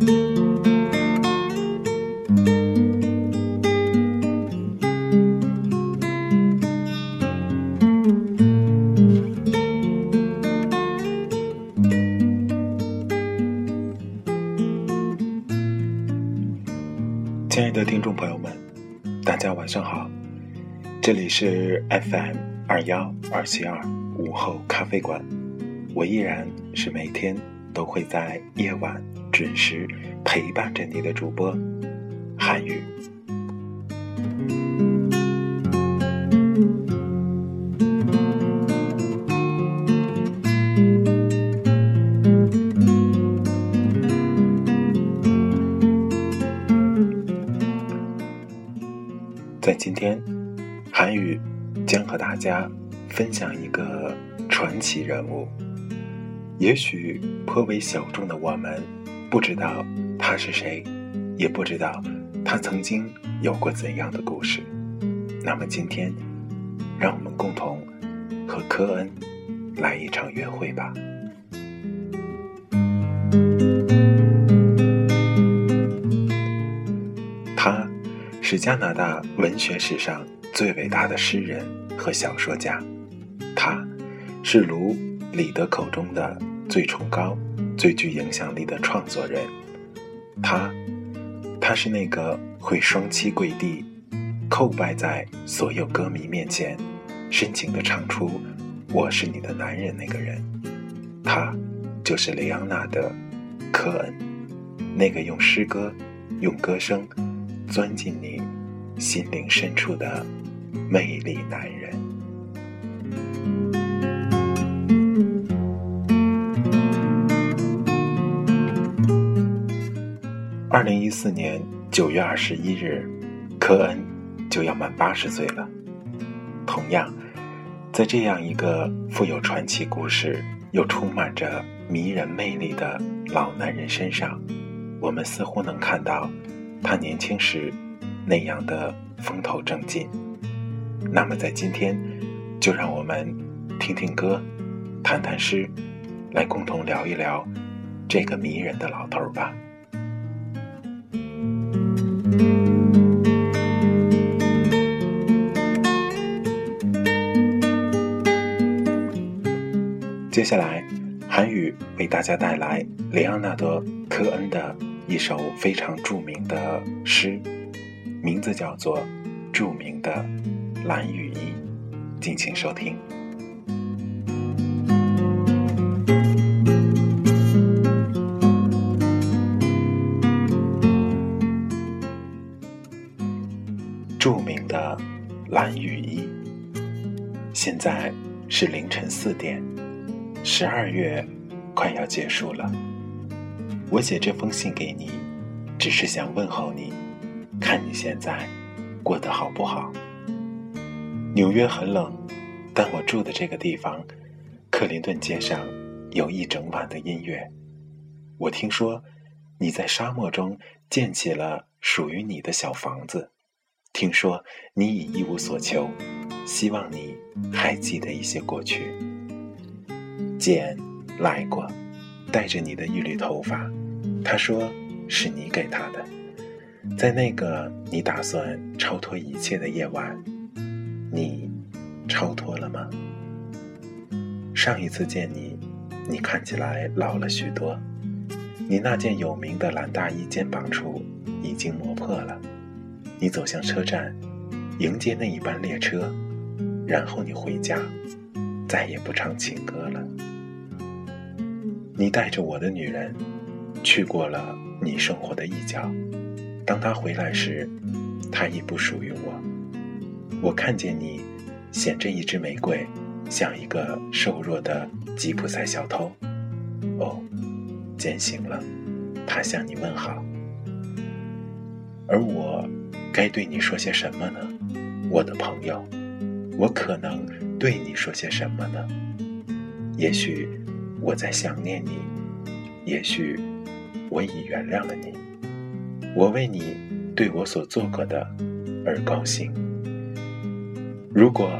亲爱的听众朋友们，大家晚上好，这里是 FM 二幺二七二午后咖啡馆，我依然是每天都会在夜晚准时陪伴着你的主播韩语。在今天，韩语将和大家分享一个传奇人物。也许颇为小众的我们，不知道他是谁，也不知道他曾经有过怎样的故事。那么今天，让我们共同和科恩来一场约会吧。他。是加拿大文学史上最伟大的诗人和小说家，他，是卢里德口中的最崇高、最具影响力的创作人。他，他是那个会双膝跪地，叩拜在所有歌迷面前，深情地唱出“我是你的男人”那个人。他，就是雷昂纳德·科恩，那个用诗歌、用歌声。钻进你心灵深处的魅力男人。二零一四年九月二十一日，科恩就要满八十岁了。同样，在这样一个富有传奇故事又充满着迷人魅力的老男人身上，我们似乎能看到。他年轻时那样的风头正劲。那么，在今天，就让我们听听歌，谈谈诗，来共同聊一聊这个迷人的老头吧。接下来，韩语为大家带来雷昂纳德·科恩的。一首非常著名的诗，名字叫做《著名的蓝雨衣》，敬请收听。著名的蓝雨衣，现在是凌晨四点，十二月快要结束了。我写这封信给你，只是想问候你，看你现在过得好不好。纽约很冷，但我住的这个地方，克林顿街上有一整晚的音乐。我听说你在沙漠中建起了属于你的小房子，听说你已一无所求，希望你还记得一些过去。简来过。带着你的一缕头发，他说是你给他的。在那个你打算超脱一切的夜晚，你超脱了吗？上一次见你，你看起来老了许多，你那件有名的蓝大衣肩膀处已经磨破了。你走向车站，迎接那一班列车，然后你回家，再也不唱情歌了。你带着我的女人，去过了你生活的一角。当她回来时，她已不属于我。我看见你，衔着一支玫瑰，像一个瘦弱的吉普赛小偷。哦，践行了，他向你问好，而我。该对你说些什么呢，我的朋友？我可能对你说些什么呢？也许我在想念你，也许我已原谅了你。我为你对我所做过的而高兴。如果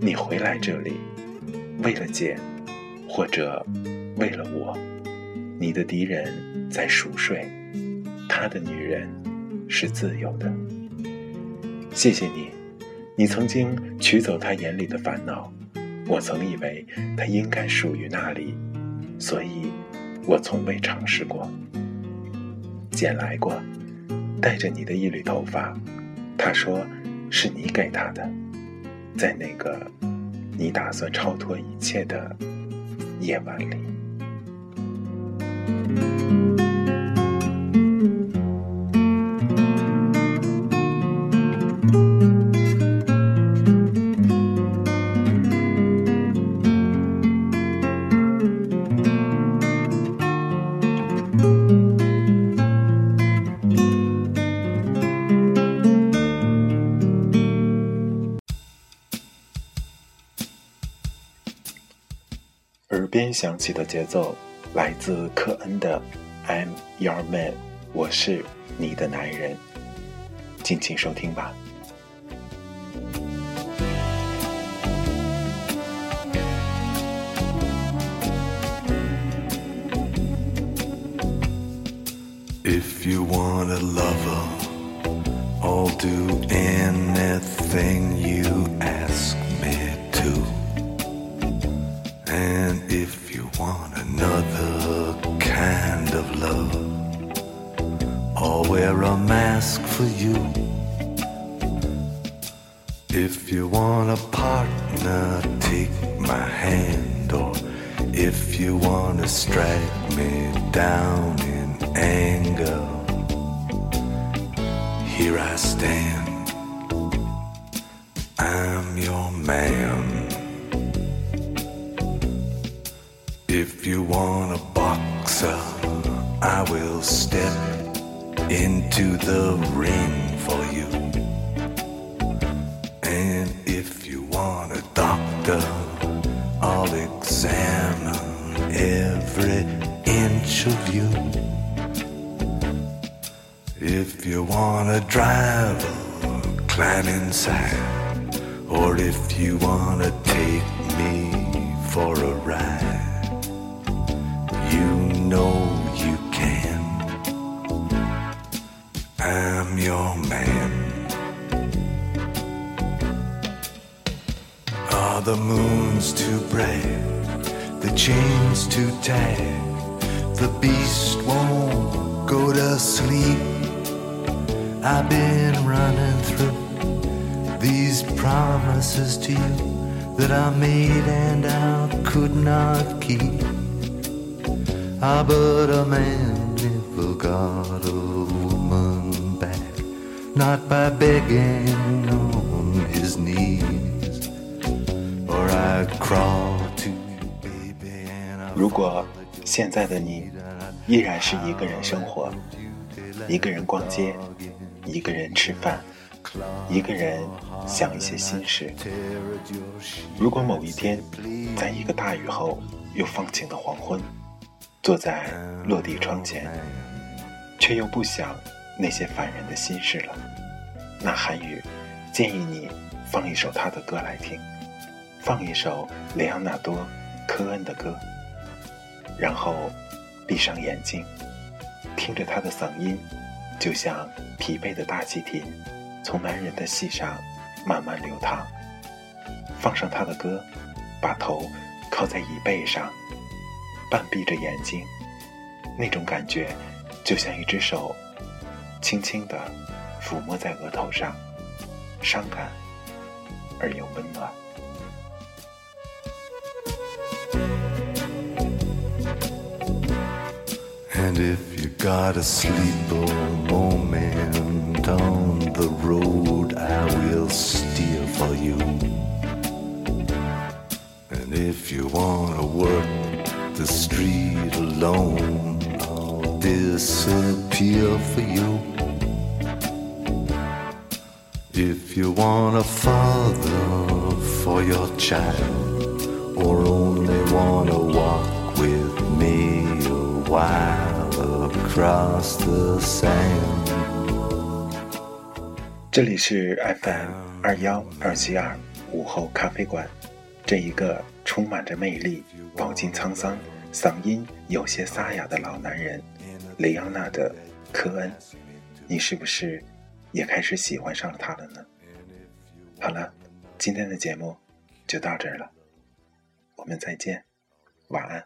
你回来这里，为了姐，或者为了我，你的敌人在熟睡，他的女人是自由的。谢谢你，你曾经取走他眼里的烦恼。我曾以为他应该属于那里，所以我从未尝试过。捡来过，带着你的一缕头发。他说是你给他的，在那个你打算超脱一切的夜晚里。耳边响起的节奏来自科恩的《I'm Your Man》，我是你的男人，尽情收听吧。If you want a lover, I'll do anything if you want to strike me down in anger, here I stand. I'm your man. If you want a boxer, I will step into the ring want a driver, climb inside. Or if you want to take me for a ride you know you can. I'm your man. Are the moons too bright? The chains too tight? The beast won't go to sleep. I've been running through these promises to you that I made and I could not keep. Ah, but a man never got a woman back, not by begging on his knees, or I'd crawl to you, baby. And I'd 如果现在的你依然是一个人生活，一个人逛街，一个人吃饭，一个人想一些心事。如果某一天，在一个大雨后又放晴的黄昏，坐在落地窗前，却又不想那些烦人的心事了。那韩语建议你放一首他的歌来听，放一首雷昂纳多·科恩的歌，然后闭上眼睛，听着他的嗓音，就像疲惫的大气体从男人的膝上慢慢流淌。放上他的歌，把头靠在椅背上。半闭着眼睛，那种感觉就像一只手轻轻地抚摸在额头上，伤感而又温暖。And if you gotta sleep a moment on the road, I will steer for you. And if you wanna work the street alone, I'll disappear for you. If you want a father for your child, or only wanna walk across the sand. 这里是 FM 二幺二七二午后咖啡馆，这一个充满着魅力、饱经沧桑、嗓音有些沙哑的老男人，雷昂纳德·科恩，你是不是也开始喜欢上了他了呢？好了，今天的节目就到这儿了，我们再见，晚安。